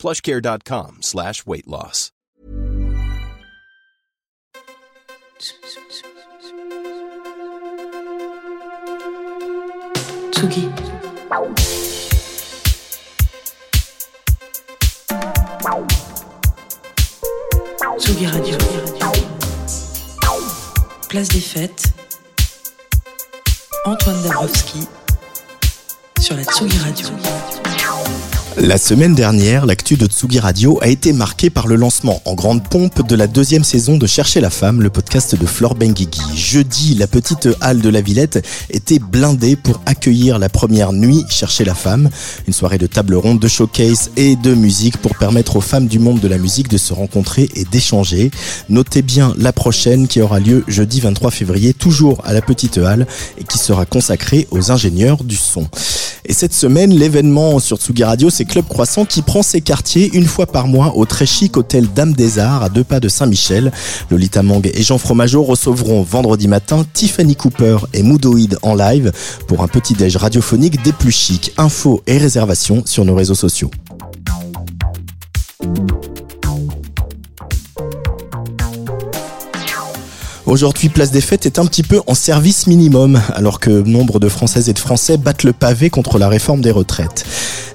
plushcare.com slash weight loss. Tsugi. Radio. Place des fêtes. Antoine Dabrowski sur la Tsugi Radio. La semaine dernière, l'actu de Tsugi Radio a été marquée par le lancement en grande pompe de la deuxième saison de Chercher la femme, le podcast de Flore Benguigui. Jeudi, la petite halle de la Villette était blindée pour accueillir la première nuit Chercher la femme, une soirée de table ronde, de showcase et de musique pour permettre aux femmes du monde de la musique de se rencontrer et d'échanger. Notez bien la prochaine qui aura lieu jeudi 23 février, toujours à la petite halle et qui sera consacrée aux ingénieurs du son. Et cette semaine, l'événement sur Tsugi Radio, c'est Club Croissant qui prend ses quartiers une fois par mois au très chic hôtel Dame des Arts à deux pas de Saint-Michel. Lolita Mang et Jean Fromageau recevront vendredi matin Tiffany Cooper et Moodoid en live pour un petit déj radiophonique des plus chics. Infos et réservations sur nos réseaux sociaux. Aujourd'hui, Place des Fêtes est un petit peu en service minimum, alors que nombre de Françaises et de Français battent le pavé contre la réforme des retraites.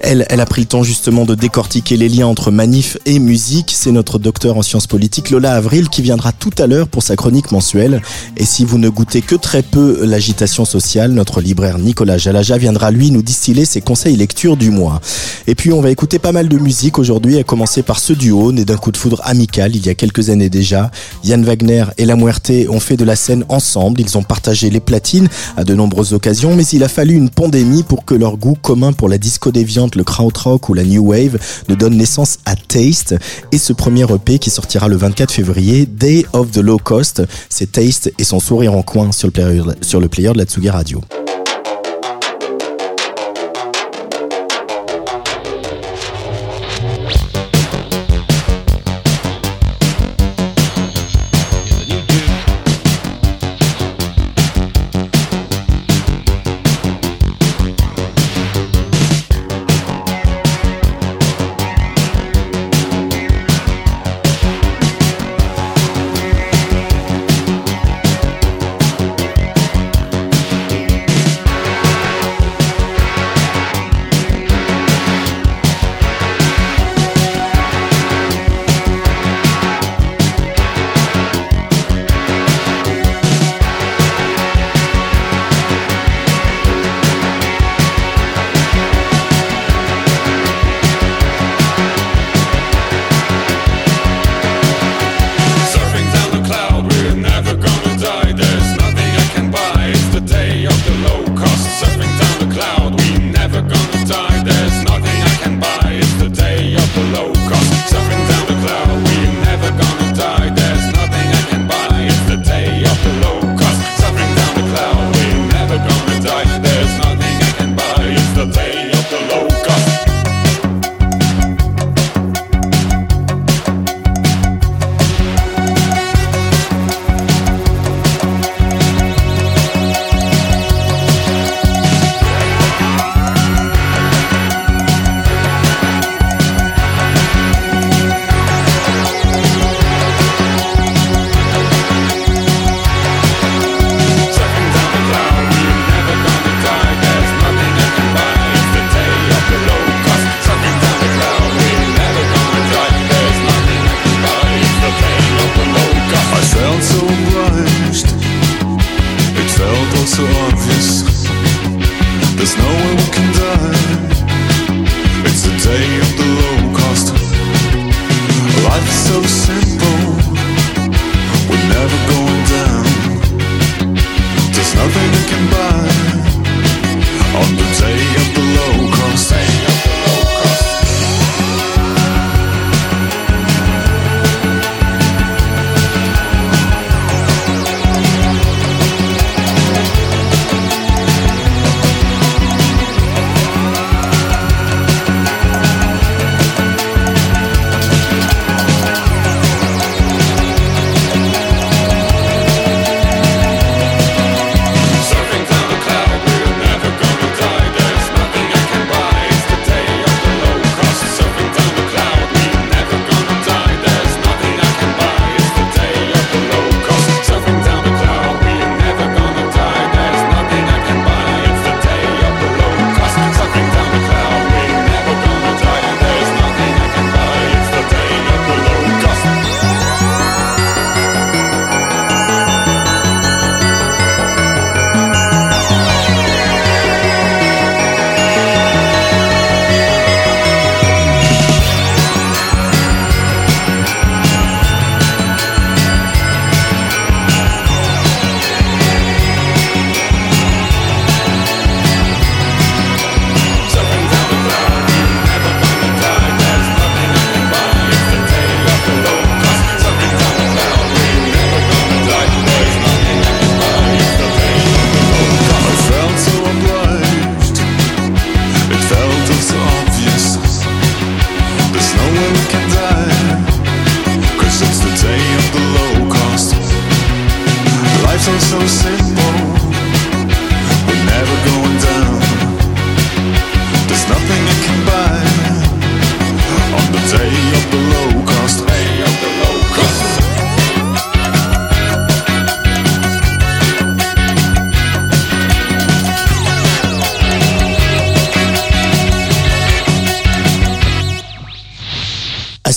Elle, elle a pris le temps justement de décortiquer les liens entre manif et musique. C'est notre docteur en sciences politiques, Lola Avril, qui viendra tout à l'heure pour sa chronique mensuelle. Et si vous ne goûtez que très peu l'agitation sociale, notre libraire Nicolas Jalaja viendra lui nous distiller ses conseils lecture du mois. Et puis on va écouter pas mal de musique aujourd'hui, à commencer par ce duo, né d'un coup de foudre amical il y a quelques années déjà. Yann Wagner et La Muerte ont fait de la scène ensemble, ils ont partagé les platines à de nombreuses occasions, mais il a fallu une pandémie pour que leur goût commun pour la disco déviante, le krautrock ou la new wave ne donne naissance à Taste et ce premier EP qui sortira le 24 février, Day of the Low Cost, c'est Taste et son sourire en coin sur le player, sur le player de la Tsugi Radio.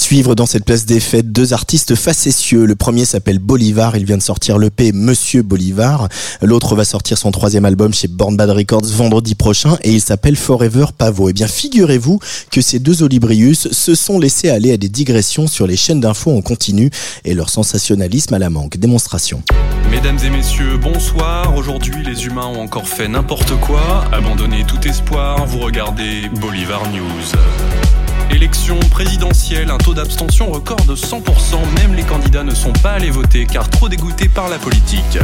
Suivre dans cette place des fêtes, deux artistes facétieux. Le premier s'appelle Bolivar, il vient de sortir l'EP Monsieur Bolivar. L'autre va sortir son troisième album chez Born Bad Records vendredi prochain et il s'appelle Forever Pavo. Eh bien, figurez-vous que ces deux Olibrius se sont laissés aller à des digressions sur les chaînes d'infos en continu et leur sensationnalisme à la manque. Démonstration. Mesdames et messieurs, bonsoir. Aujourd'hui, les humains ont encore fait n'importe quoi. Abandonné tout espoir, vous regardez Bolivar News. Élection présidentielle, un taux d'abstention record de 100%, même les candidats ne sont pas allés voter car trop dégoûtés par la politique.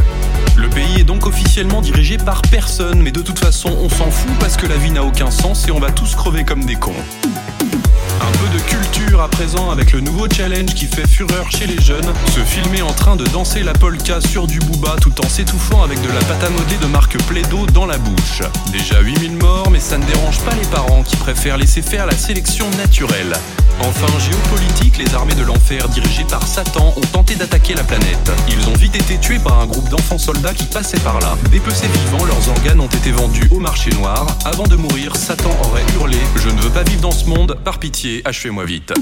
Le pays est donc officiellement dirigé par personne, mais de toute façon on s'en fout parce que la vie n'a aucun sens et on va tous crever comme des cons. De culture à présent avec le nouveau challenge qui fait fureur chez les jeunes. Se filmer en train de danser la polka sur du booba tout en s'étouffant avec de la pâte à modeler de marque Plaido dans la bouche. Déjà 8000 morts, mais ça ne dérange pas les parents qui préfèrent laisser faire la sélection naturelle. Enfin, géopolitique, les armées de l'enfer dirigées par Satan ont tenté d'attaquer la planète. Ils ont vite été tués par un groupe d'enfants soldats qui passaient par là. Dépecés vivants, leurs organes ont été vendus au marché noir. Avant de mourir, Satan aurait hurlé Je ne veux pas vivre dans ce monde, par pitié, achevez-moi vite.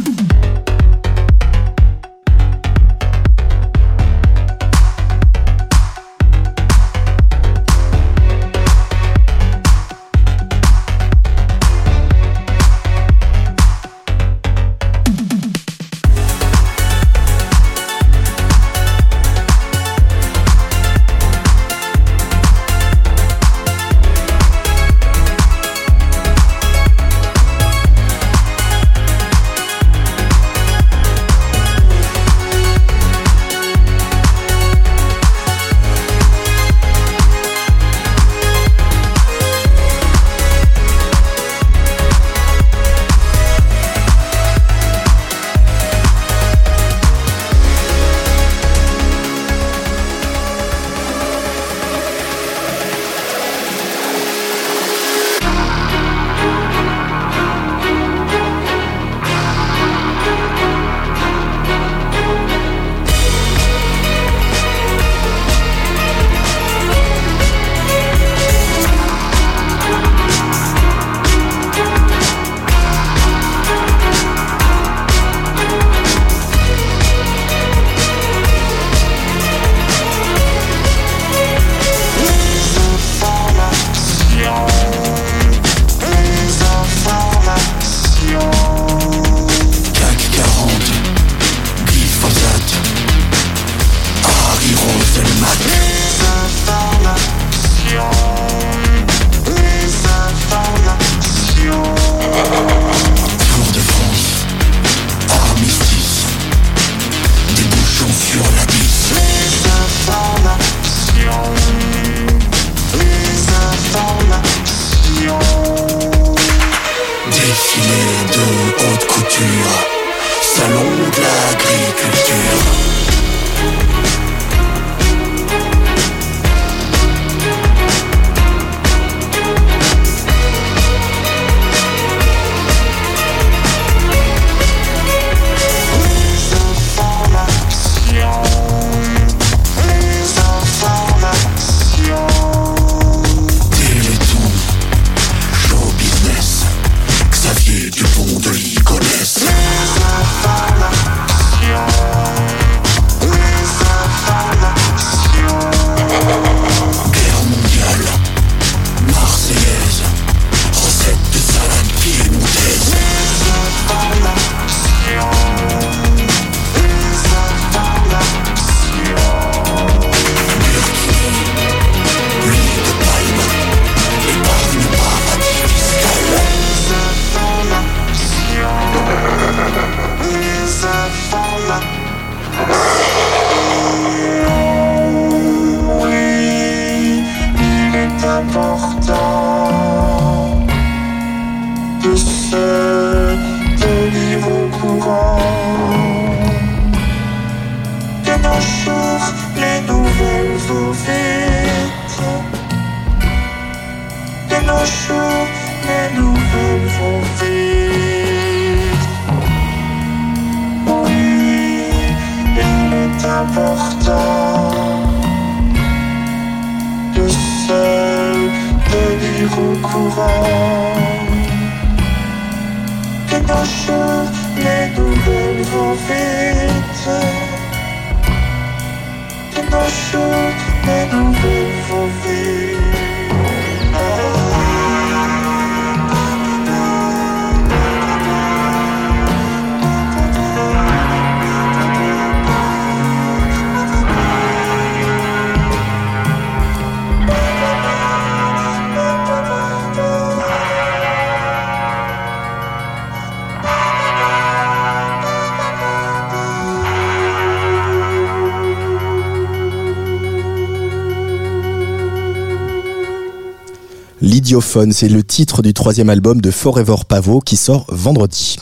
L'idiophone, c'est le titre du troisième album de Forever Pavot qui sort vendredi.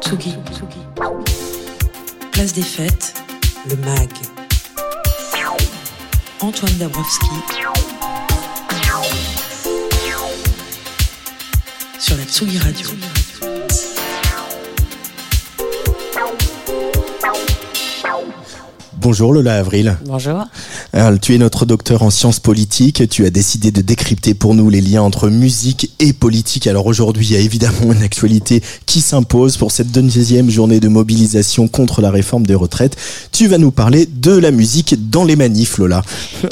Tsugi. Place des fêtes, le MAG. Antoine Dabrowski. Sur la Tsugi Radio. Bonjour Lola Avril. Bonjour. Tu es notre docteur en sciences politiques. Tu as décidé de décrypter pour nous les liens entre musique et politique. Alors aujourd'hui, il y a évidemment une actualité qui s'impose pour cette deuxième journée de mobilisation contre la réforme des retraites. Tu vas nous parler de la musique dans les manifs, Lola.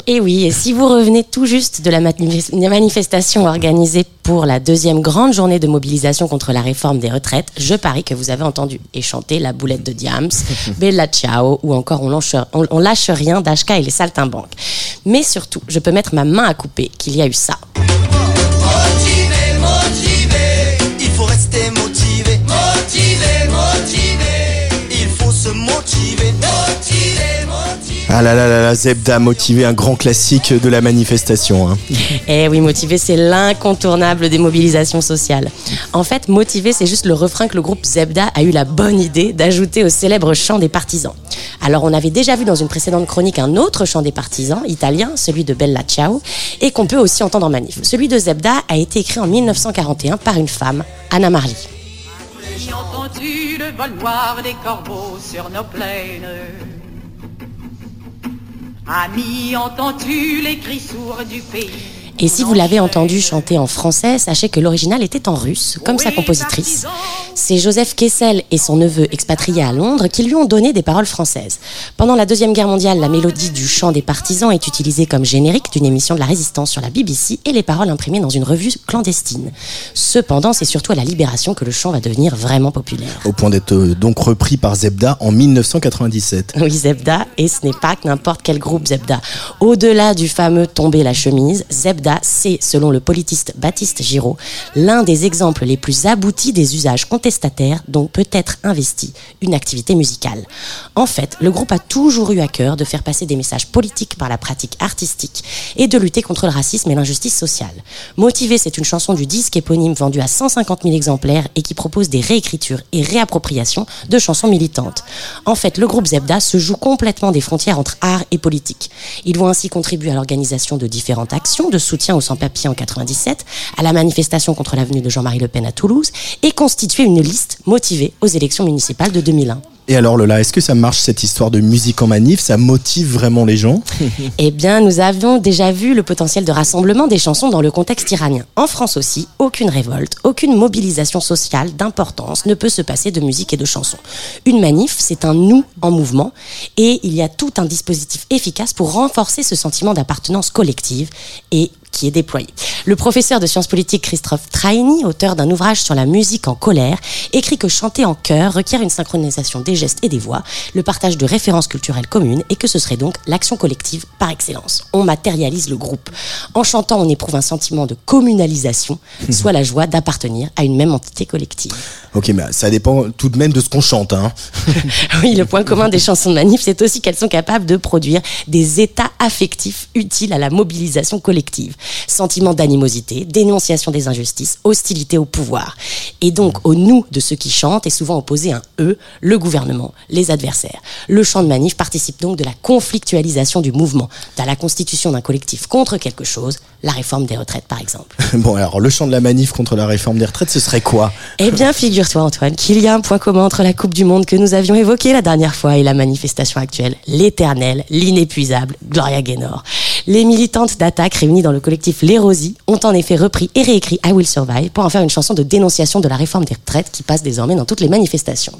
Et oui, et si vous revenez tout juste de la manif- manifestation organisée pour la deuxième grande journée de mobilisation contre la réforme des retraites, je parie que vous avez entendu et chanté La boulette de Diams, Bella Ciao ou encore On lâche, on, on lâche rien d'Ashka et les saltimbanques. Mais surtout, je peux mettre ma main à couper qu'il y a eu ça. Motivé, motivé, il faut rester motivé. Motivé, motivé, il faut se motiver. Ah là là là là, Zebda motivé, un grand classique de la manifestation. hein. Eh oui, motivé, c'est l'incontournable des mobilisations sociales. En fait, motivé, c'est juste le refrain que le groupe Zebda a eu la bonne idée d'ajouter au célèbre chant des partisans. Alors, on avait déjà vu dans une précédente chronique un autre chant des partisans, italien, celui de Bella Ciao, et qu'on peut aussi entendre en manif. Celui de Zebda a été écrit en 1941 par une femme, Anna Marley. J'ai entendu le vol noir des corbeaux sur nos plaines. Ami, entends-tu les cris sourds du pays? Et si vous l'avez entendu chanter en français, sachez que l'original était en russe, comme sa compositrice. C'est Joseph Kessel et son neveu expatrié à Londres qui lui ont donné des paroles françaises. Pendant la Deuxième Guerre mondiale, la mélodie du chant des partisans est utilisée comme générique d'une émission de la résistance sur la BBC et les paroles imprimées dans une revue clandestine. Cependant, c'est surtout à la Libération que le chant va devenir vraiment populaire. Au point d'être euh, donc repris par Zebda en 1997. Oui, Zebda, et ce n'est pas n'importe quel groupe Zebda. Au-delà du fameux tomber la chemise, Zebda, c'est, selon le politiste Baptiste Giraud, l'un des exemples les plus aboutis des usages contestataires dont peut être investie une activité musicale. En fait, le groupe a toujours eu à cœur de faire passer des messages politiques par la pratique artistique et de lutter contre le racisme et l'injustice sociale. Motivé, c'est une chanson du disque éponyme vendue à 150 000 exemplaires et qui propose des réécritures et réappropriations de chansons militantes. En fait, le groupe Zebda se joue complètement des frontières entre art et politique. Ils vont ainsi contribuer à l'organisation de différentes actions de soutien aux sans-papiers en 97, à la manifestation contre l'avenue de Jean-Marie Le Pen à Toulouse et constituer une liste motivée aux élections municipales de 2001. Et alors Lola, est-ce que ça marche cette histoire de musique en manif? Ça motive vraiment les gens? Eh bien, nous avions déjà vu le potentiel de rassemblement des chansons dans le contexte iranien. En France aussi, aucune révolte, aucune mobilisation sociale d'importance ne peut se passer de musique et de chansons. Une manif, c'est un nous en mouvement et il y a tout un dispositif efficace pour renforcer ce sentiment d'appartenance collective et qui est déployé. Le professeur de sciences politiques Christophe Traini, auteur d'un ouvrage sur la musique en colère, écrit que chanter en chœur requiert une synchronisation des gestes et des voix, le partage de références culturelles communes et que ce serait donc l'action collective par excellence. On matérialise le groupe. En chantant, on éprouve un sentiment de communalisation, soit la joie d'appartenir à une même entité collective. Ok, mais ça dépend tout de même de ce qu'on chante. Hein. Oui, le point commun des chansons de manif, c'est aussi qu'elles sont capables de produire des états affectifs utiles à la mobilisation collective. Sentiment d'animosité, dénonciation des injustices, hostilité au pouvoir. Et donc, au nous de ceux qui chantent est souvent opposé un eux, le gouvernement gouvernement, les adversaires. Le champ de manif participe donc de la conflictualisation du mouvement, à la constitution d'un collectif contre quelque chose, la réforme des retraites par exemple. Bon, alors le champ de la manif contre la réforme des retraites, ce serait quoi? Eh bien, figure-toi Antoine qu'il y a un point commun entre la Coupe du Monde que nous avions évoquée la dernière fois et la manifestation actuelle, l'éternelle, l'inépuisable Gloria Gaynor. Les militantes d'attaque réunies dans le collectif Les Rosies ont en effet repris et réécrit I Will Survive pour en faire une chanson de dénonciation de la réforme des retraites qui passe désormais dans toutes les manifestations.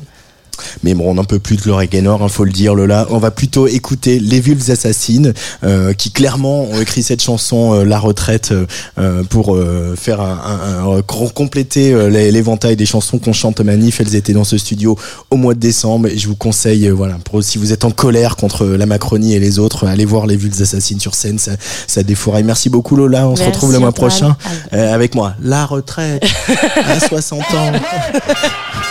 Mais bon, on n'en peut plus de Gloria Gaynor, il faut le dire, Lola. On va plutôt écouter Les Vulves Assassines, euh, qui clairement ont écrit cette chanson euh, La Retraite euh, euh, pour euh, faire un, un- un- com- compléter euh, l'éventail des chansons qu'on chante au manif. Elles étaient dans ce studio au mois de décembre et je vous conseille, voilà, pour si vous êtes en colère contre la Macronie et les autres, allez voir Les Vulves Assassines sur scène, ça, ça défouraille. Merci beaucoup Lola, on se retrouve le mois prochain euh, avec moi. La Retraite à 60 ans.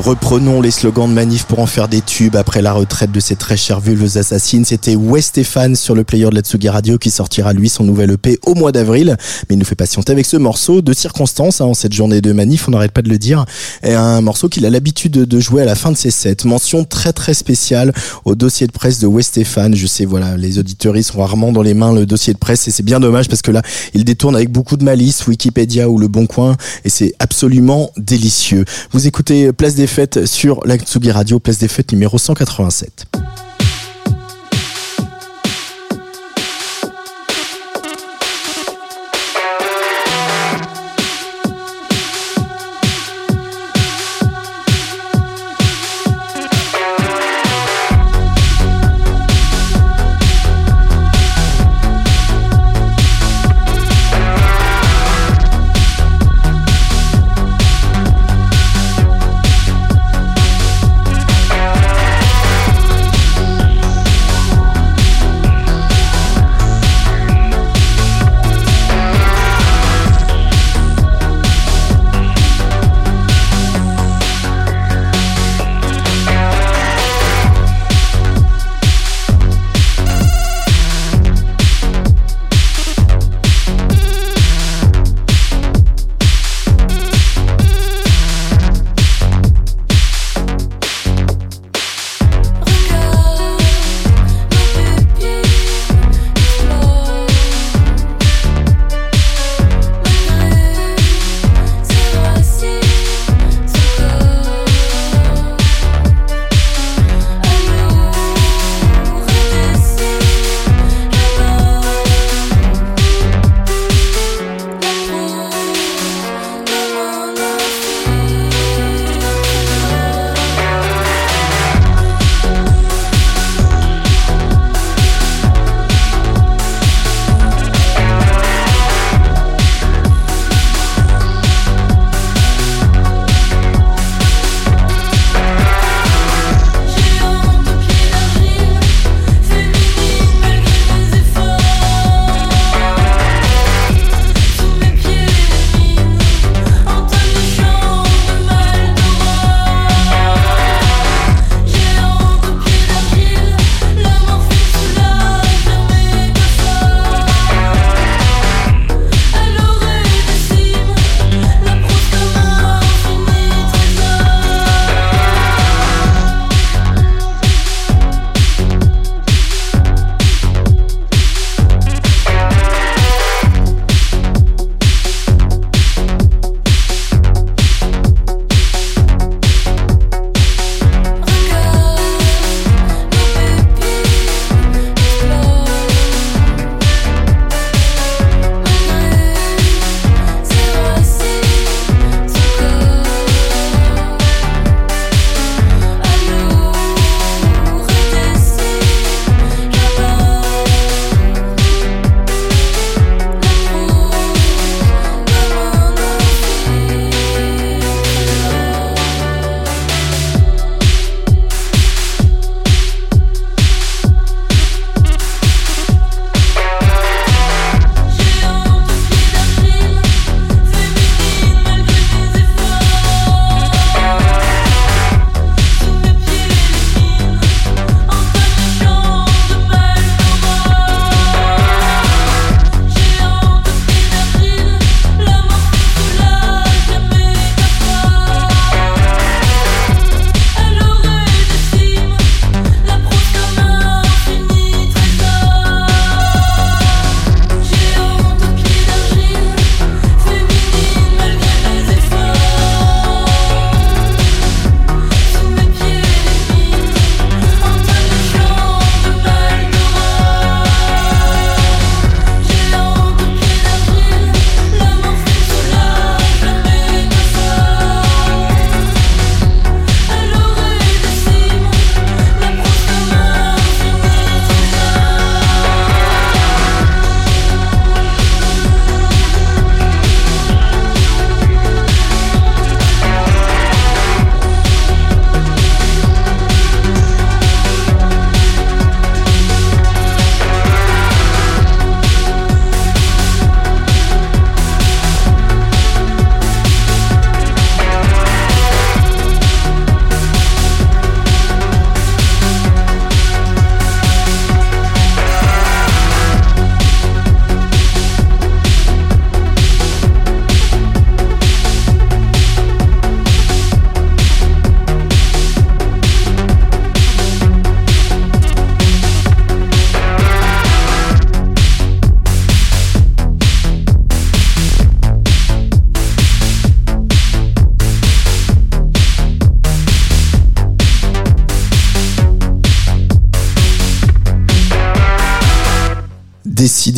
reprenons les slogans de manif pour en faire des tubes après la retraite de ces très chères vulves assassines. C'était Wes Stéphane sur le player de la Tsugi Radio qui sortira lui son nouvel EP au mois d'avril. Mais il nous fait patienter avec ce morceau de circonstance hein, en cette journée de manif, on n'arrête pas de le dire. Et un morceau qu'il a l'habitude de jouer à la fin de ses sets. Mention très très spéciale au dossier de presse de Wes Stéphane. Je sais, voilà, les auditeurs sont rarement dans les mains le dossier de presse et c'est bien dommage parce que là, il détourne avec beaucoup de malice Wikipédia ou Le Bon Coin et c'est absolument délicieux. Vous écoutez Place des Fêtes sur la Tsugi Radio, Place des Fêtes numéro 187.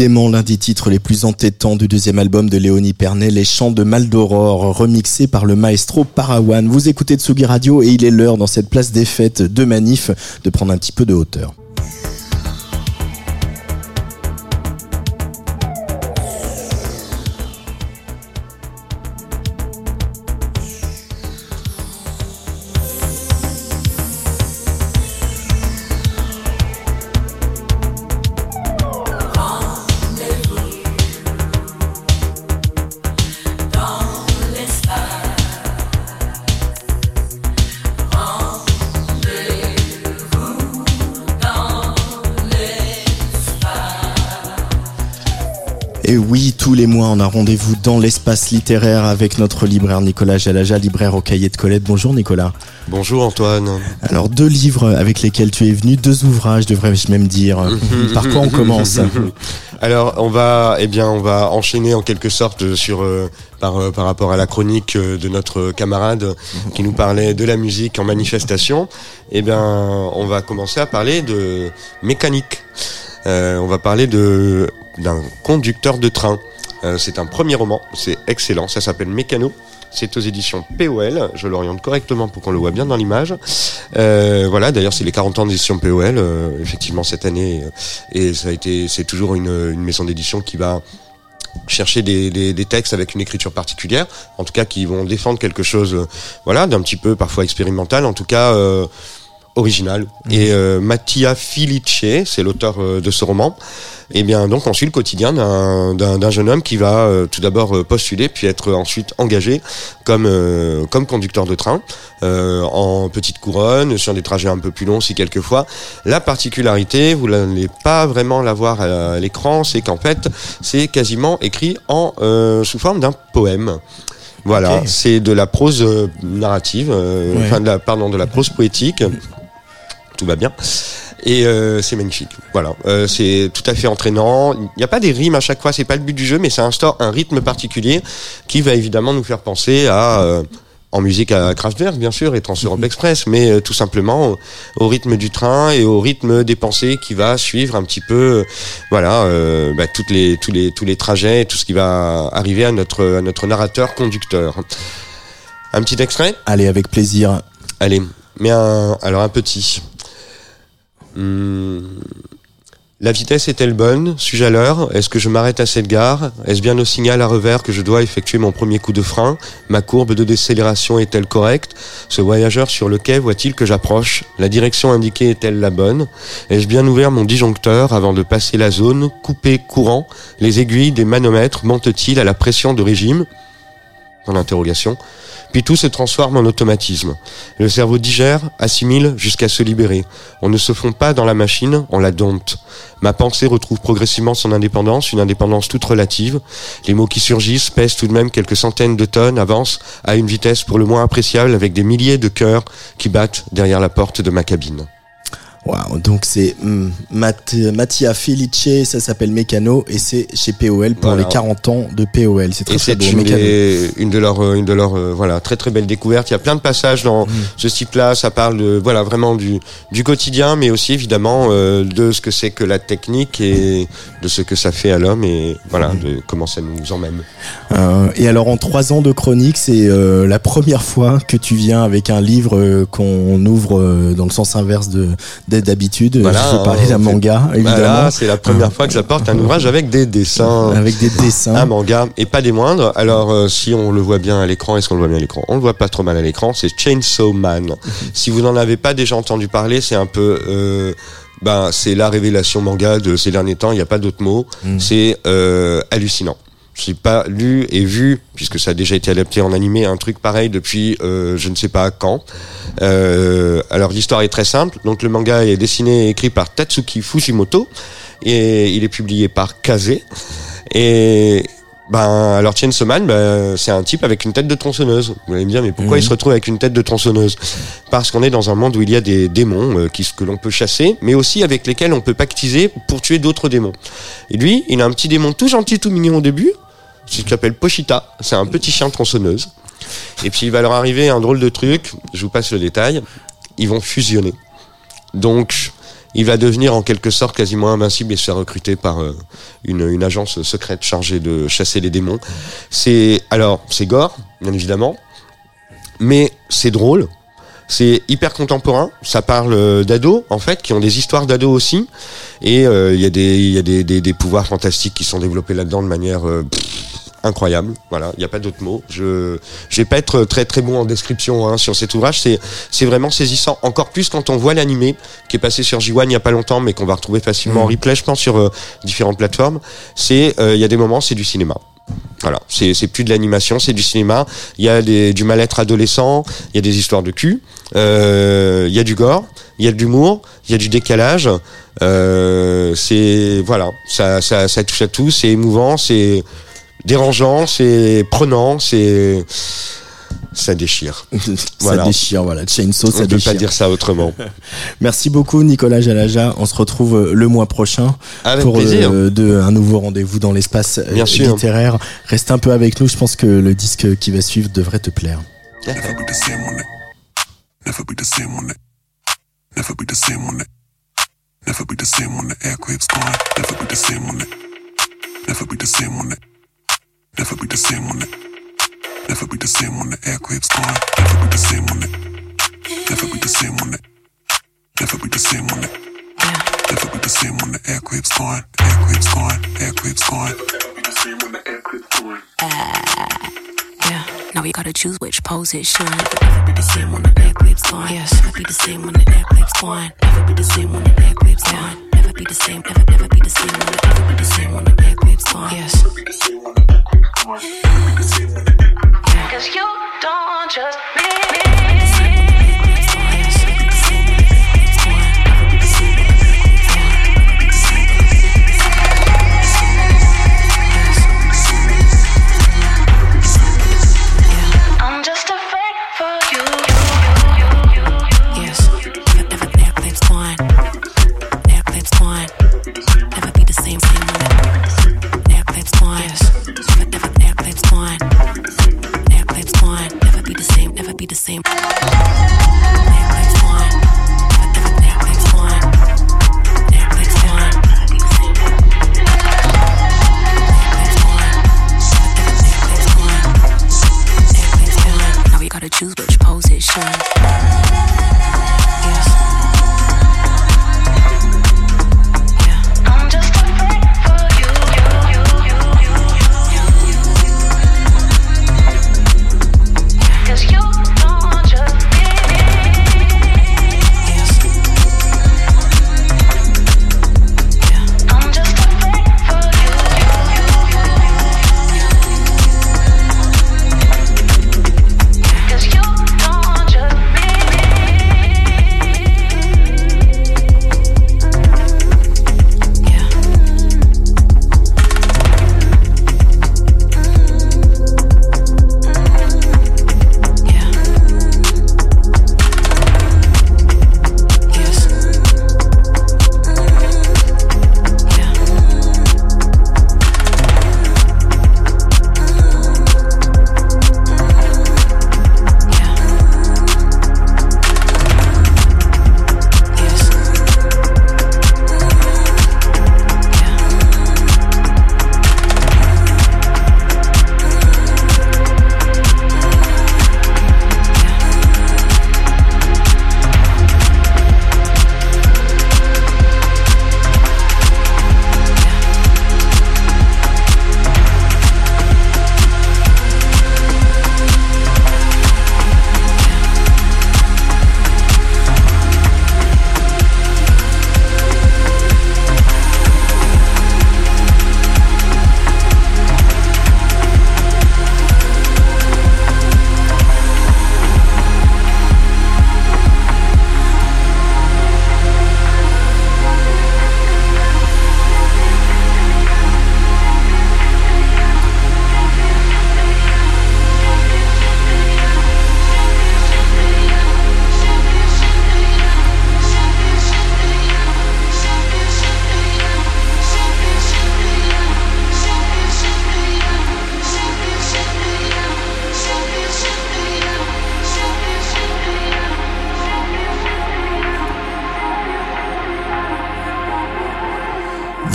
Décidément l'un des titres les plus entêtants du deuxième album de Léonie Pernet, Les Chants de Mal d'Aurore, remixés par le maestro Parawan. Vous écoutez Tsugi Radio et il est l'heure dans cette place des fêtes de Manif de prendre un petit peu de hauteur. On a rendez-vous dans l'espace littéraire avec notre libraire Nicolas Jalaja, libraire au cahier de Colette. Bonjour Nicolas. Bonjour Antoine. Alors, deux livres avec lesquels tu es venu, deux ouvrages, devrais-je même dire. Par quoi on commence? Alors on va, eh bien, on va enchaîner en quelque sorte sur euh, par euh, par rapport à la chronique euh, de notre camarade qui nous parlait de la musique en manifestation. Eh bien, on va commencer à parler de mécanique. Euh, on va parler de d'un conducteur de train. Euh, c'est un premier roman, c'est excellent, ça s'appelle Mécano. C'est aux éditions POL, je l'oriente correctement pour qu'on le voit bien dans l'image. Euh, voilà, d'ailleurs c'est les 40 ans d'édition POL, euh, effectivement cette année, et ça a été, c'est toujours une, maison d'édition qui va chercher des, des, textes avec une écriture particulière, en tout cas qui vont défendre quelque chose, voilà, d'un petit peu parfois expérimental, en tout cas original. Et euh, Mattia Filice, c'est l'auteur euh, de ce roman. Et bien donc on suit le quotidien d'un- jeune homme qui va euh, tout d'abord euh, postuler, puis être ensuite engagé comme euh, comme conducteur de train euh, en petite couronne sur des trajets un peu plus longs si quelquefois. La particularité, vous n'allez pas vraiment la voir à l'écran, c'est qu'en fait c'est quasiment écrit en euh, sous forme d'un poème. Voilà, c'est de la prose narrative, euh, Ouais. enfin de la, pardon, de la prose poétique. Tout va bien. Et euh, c'est magnifique. Voilà, Euh, c'est tout à fait entraînant. Il n'y a pas des rimes à chaque fois, c'est pas le but du jeu, mais ça instaure un rythme particulier qui va évidemment nous faire penser à euh, en musique à Kraftwerk bien sûr et Trans-Europe Express, mais tout simplement au, au rythme du train et au rythme des pensées qui va suivre un petit peu, voilà, bah, toutes les tous les tous les trajets, et tout ce qui va arriver à notre à notre narrateur conducteur. Un petit extrait? Allez, avec plaisir. Allez, mais un, alors un petit. La vitesse est-elle bonne Suis-je à l'heure? Est-ce que je m'arrête à cette gare? Est-ce bien au signal à revers que je dois effectuer mon premier coup de frein? Ma courbe de décélération est-elle correcte? Ce voyageur sur le quai voit-il que j'approche? La direction indiquée est-elle la bonne? Ai-je bien ouvert mon disjoncteur avant de passer la zone? Coupé courant? Les aiguilles des manomètres mentent-ils à la pression de régime? Dans l'interrogation. Puis tout se transforme en automatisme. Le cerveau digère, assimile jusqu'à se libérer. On ne se fond pas dans la machine, on la dompte. Ma pensée retrouve progressivement son indépendance, une indépendance toute relative. Les mots qui surgissent pèsent tout de même quelques centaines de tonnes, avancent à une vitesse pour le moins appréciable avec des milliers de cœurs qui battent derrière la porte de ma cabine. Waouh, donc c'est Matt- Mattia Felice, ça s'appelle Mécano et c'est chez POL pour Voilà. les 40 ans de POL. C'est très Et très c'est beau. une, des- une de leurs, euh, une de leurs, euh, voilà, très très belle découverte. Il y a plein de passages dans ce type-là. Ça parle de, voilà, vraiment du, du quotidien, mais aussi évidemment euh, de ce que c'est que la technique et de ce que ça fait à l'homme et voilà, de comment ça nous emmène. Euh, et alors en trois ans de chronique, c'est la première fois que tu viens avec un livre qu'on ouvre dans le sens inverse de d'habitude. Voilà, Je hein, d'un manga, évidemment, Voilà, c'est la première fois que j'apporte un ouvrage avec des dessins. avec des dessins. Un manga et pas des moindres. Alors euh, si on le voit bien à l'écran, est-ce qu'on le voit bien à l'écran? On le voit pas trop mal à l'écran. C'est Chainsaw Man. si vous n'en avez pas déjà entendu parler, c'est un peu, euh, ben c'est la révélation manga de ces derniers temps. Il n'y a pas d'autre mot. C'est euh, hallucinant. J'ai pas lu et vu, puisque ça a déjà été adapté en animé, un truc pareil depuis euh, je ne sais pas quand. Euh, alors l'histoire est très simple. Donc le manga est dessiné et écrit par Tatsuki Fujimoto et il est publié par Kaze. Et ben alors Chainsaw Man, ben, c'est un type avec une tête de tronçonneuse. Vous allez me dire mais pourquoi il se retrouve avec une tête de tronçonneuse? Parce qu'on est dans un monde où il y a des démons euh, qui, que l'on peut chasser, mais aussi avec lesquels on peut pactiser pour tuer d'autres démons. Et lui, il a un petit démon tout gentil, tout mignon au début, qui s'appelle Pochita. C'est un petit chien tronçonneuse. Et puis il va leur arriver un drôle de truc. Je vous passe le détail. Ils vont fusionner. Donc il va devenir en quelque sorte quasiment invincible et se faire recruter par euh, une, agence secrète chargée de chasser les démons. C'est alors c'est gore, bien évidemment, mais c'est drôle. C'est hyper contemporain. Ça parle euh, d'ados en fait, qui ont des histoires d'ados aussi, et euh, il y a des y a des, des, pouvoirs fantastiques qui sont développés là-dedans de manière incroyable. Voilà, il n'y a pas d'autre mot. Je je vais pas être très très bon en description hein, sur cet ouvrage. C'est c'est vraiment saisissant. Encore plus quand on voit l'animé qui est passé sur J1 il y a pas longtemps, mais qu'on va retrouver facilement en replay, je pense, sur euh, différentes plateformes. C'est euh, il y a des moments, c'est du cinéma. Voilà, c'est c'est plus de l'animation, c'est du cinéma. Il y a des, du mal-être adolescent, il y a des histoires de cul, euh, il y a du gore, il y a de l'humour, il y a du décalage. Euh, c'est voilà, ça, ça ça touche à tout, c'est émouvant, c'est dérangeant, c'est prenant, c'est ça déchire. ça déchire, voilà. Chainsaw, On ça ne peut déchire. pas dire ça autrement. Merci beaucoup Nicolas Jalaja. On se retrouve euh, le mois prochain Avec pour plaisir. euh, de, un nouveau rendez-vous dans l'espace euh, Bien sûr. littéraire. Reste un peu avec nous. Je pense que le disque qui va suivre devrait te plaire. Never Never be the same on it. Never be the same on it. Never be the same when the aircraft's gone. Never be the same on it. Never be the same on it. Never be the same on it. Never be the same when the aircraft's gone. Never be the same on it. Never the same on. Never be the same on it. Never be the same when the aircraft's gone. Aircraft's gone. Aircraft's gone. Never be the same when the aircraft's gone. Yeah, now we gotta choose which pose it should. Never be the same when the air clips gone. Yes, never be the same when the air clips gone. Never be the same when the air clips gone. Never be the same, never, never be the same when the, never be the same when the air clips gone. Yes. Cause you don't trust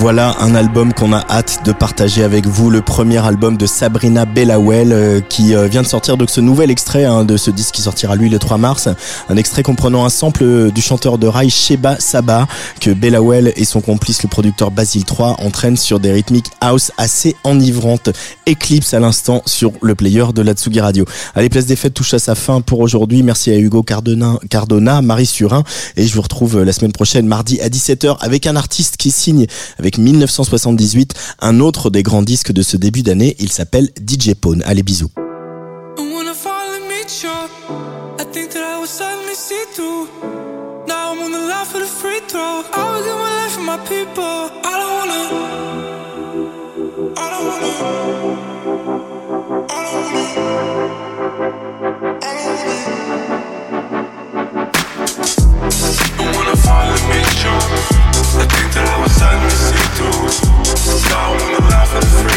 Voilà un album qu'on a hâte de partager avec vous, le premier album de Sabrina Bellawell euh, qui euh, vient de sortir donc ce nouvel extrait hein, de ce disque qui sortira lui le 3 mars, un extrait comprenant un sample euh, du chanteur de rail Sheba Saba que Bellawell et son complice le producteur Basil 3 entraînent sur des rythmiques house assez enivrantes. Eclipse à l'instant sur le player de la Tsugi Radio. Allez, Place des Fêtes touche à sa fin pour aujourd'hui. Merci à Hugo Cardona, Cardona, Marie Surin et je vous retrouve la semaine prochaine mardi à 17h avec un artiste qui signe avec 1978 un autre des grands disques de ce début d'année. Il s'appelle DJ Pone. Allez, bisous. sun see through. Now I'm laughing free.